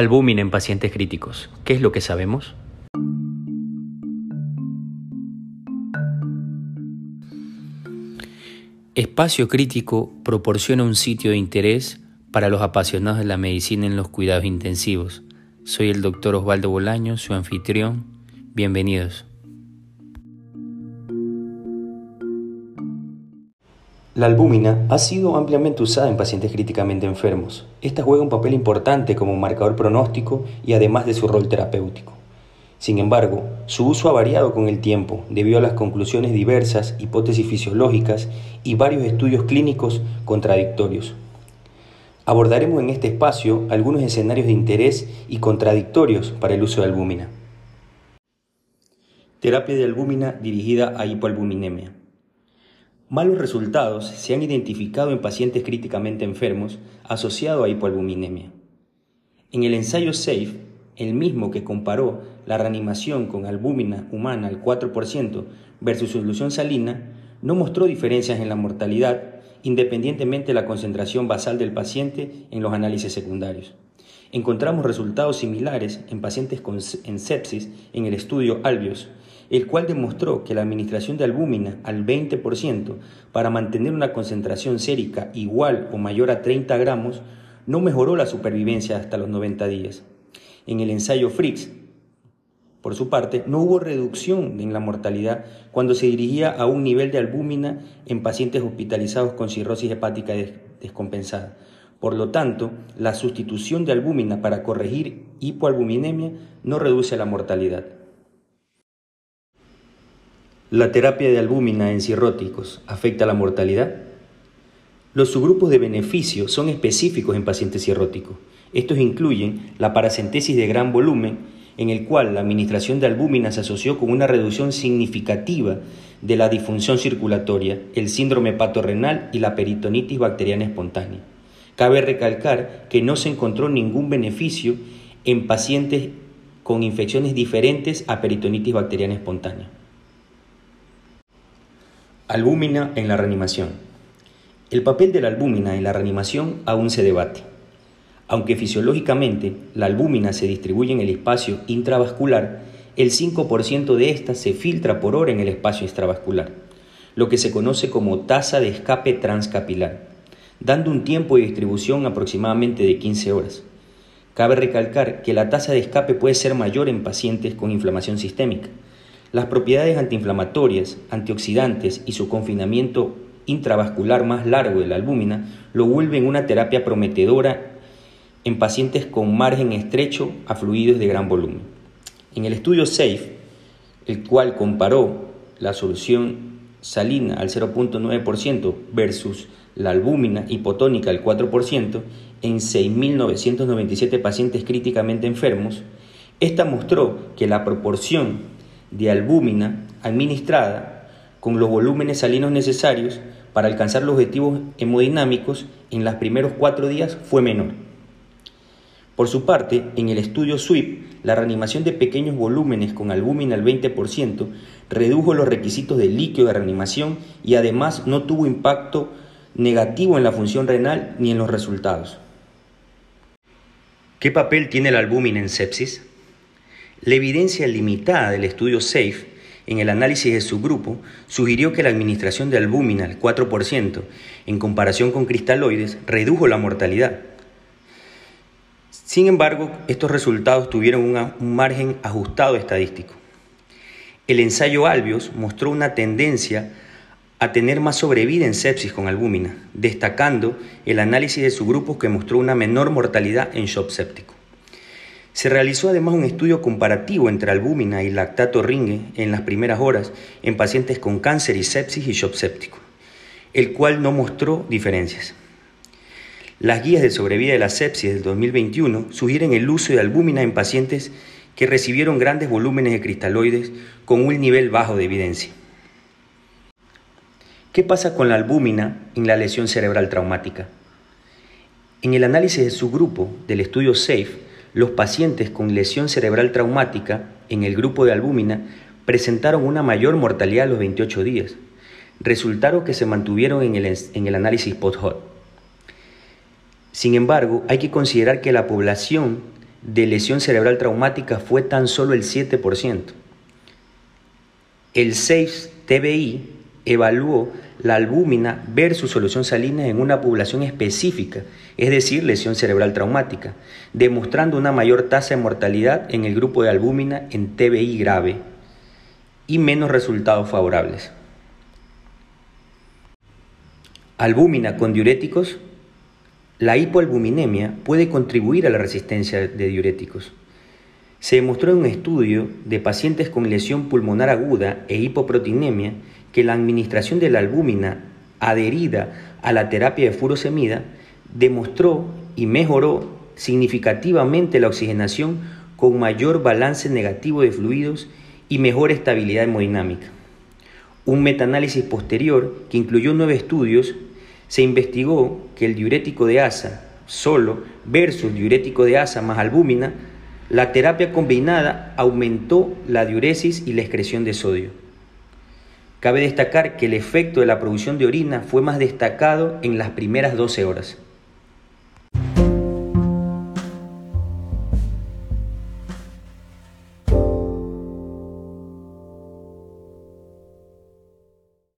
Albúmina en pacientes críticos. ¿Qué es lo que sabemos? Espacio Crítico proporciona un sitio de interés para los apasionados de la medicina en los cuidados intensivos. Soy el doctor Osvaldo Bolaño, su anfitrión. Bienvenidos. La albúmina ha sido ampliamente usada en pacientes críticamente enfermos. Esta juega un papel importante como marcador pronóstico y además de su rol terapéutico. Sin embargo, su uso ha variado con el tiempo debido a las conclusiones diversas, hipótesis fisiológicas y varios estudios clínicos contradictorios. Abordaremos en este espacio algunos escenarios de interés y contradictorios para el uso de albúmina. Terapia de albúmina dirigida a hipoalbuminemia. Malos resultados se han identificado en pacientes críticamente enfermos asociados a hipoalbuminemia. En el ensayo SAFE, el mismo que comparó la reanimación con albúmina humana al 4% versus solución salina, no mostró diferencias en la mortalidad independientemente de la concentración basal del paciente en los análisis secundarios. Encontramos resultados similares en pacientes con, en sepsis en el estudio Albios, el cual demostró que la administración de albúmina al 20% para mantener una concentración sérica igual o mayor a 30 gramos no mejoró la supervivencia hasta los 90 días. En el ensayo FRIX, por su parte, no hubo reducción en la mortalidad cuando se dirigía a un nivel de albúmina en pacientes hospitalizados con cirrosis hepática descompensada. Por lo tanto, la sustitución de albúmina para corregir hipoalbuminemia no reduce la mortalidad. ¿La terapia de albúmina en cirróticos afecta la mortalidad? Los subgrupos de beneficio son específicos en pacientes cirróticos. Estos incluyen la paracentesis de gran volumen, en el cual la administración de albúmina se asoció con una reducción significativa de la disfunción circulatoria, el síndrome patorrenal y la peritonitis bacteriana espontánea. Cabe recalcar que no se encontró ningún beneficio en pacientes con infecciones diferentes a peritonitis bacteriana espontánea. Albúmina en la reanimación. El papel de la albúmina en la reanimación aún se debate. Aunque fisiológicamente la albúmina se distribuye en el espacio intravascular, el 5% de ésta se filtra por hora en el espacio extravascular, lo que se conoce como tasa de escape transcapilar, dando un tiempo de distribución aproximadamente de 15 horas. Cabe recalcar que la tasa de escape puede ser mayor en pacientes con inflamación sistémica, las propiedades antiinflamatorias, antioxidantes y su confinamiento intravascular más largo de la albúmina lo vuelven una terapia prometedora en pacientes con margen estrecho a fluidos de gran volumen. En el estudio SAFE, el cual comparó la solución salina al 0.9% versus la albúmina hipotónica al 4% en 6.997 pacientes críticamente enfermos, esta mostró que la proporción de albúmina administrada con los volúmenes salinos necesarios para alcanzar los objetivos hemodinámicos en los primeros cuatro días fue menor. Por su parte, en el estudio SWIP, la reanimación de pequeños volúmenes con albúmina al 20% redujo los requisitos de líquido de reanimación y además no tuvo impacto negativo en la función renal ni en los resultados. ¿Qué papel tiene la albúmina en sepsis? La evidencia limitada del estudio SAFE en el análisis de su grupo sugirió que la administración de albúmina al 4% en comparación con cristaloides redujo la mortalidad. Sin embargo, estos resultados tuvieron un margen ajustado estadístico. El ensayo Albios mostró una tendencia a tener más sobrevida en sepsis con albúmina, destacando el análisis de su grupo que mostró una menor mortalidad en shock séptico. Se realizó además un estudio comparativo entre albúmina y lactato ringue en las primeras horas en pacientes con cáncer y sepsis y shock séptico, el cual no mostró diferencias. Las guías de sobrevida de la sepsis del 2021 sugieren el uso de albúmina en pacientes que recibieron grandes volúmenes de cristaloides con un nivel bajo de evidencia. ¿Qué pasa con la albúmina en la lesión cerebral traumática? En el análisis de su grupo del estudio SAFE, los pacientes con lesión cerebral traumática en el grupo de albúmina presentaron una mayor mortalidad a los 28 días, resultaron que se mantuvieron en el, análisis post-HOT. Sin embargo, hay que considerar que la población de lesión cerebral traumática fue tan solo el 7%. El 6 TBI evaluó la albúmina versus solución salina en una población específica, es decir, lesión cerebral traumática, demostrando una mayor tasa de mortalidad en el grupo de albúmina en TBI grave y menos resultados favorables. Albúmina con diuréticos. La hipoalbuminemia puede contribuir a la resistencia de diuréticos. Se demostró en un estudio de pacientes con lesión pulmonar aguda e hipoproteinemia que la administración de la albúmina adherida a la terapia de furosemida demostró y mejoró significativamente la oxigenación con mayor balance negativo de fluidos y mejor estabilidad hemodinámica. Un metaanálisis posterior que incluyó nueve estudios se investigó que el diurético de asa solo versus diurético de asa más albúmina, la terapia combinada aumentó la diuresis y la excreción de sodio. Cabe destacar que el efecto de la producción de orina fue más destacado en las primeras 12 horas.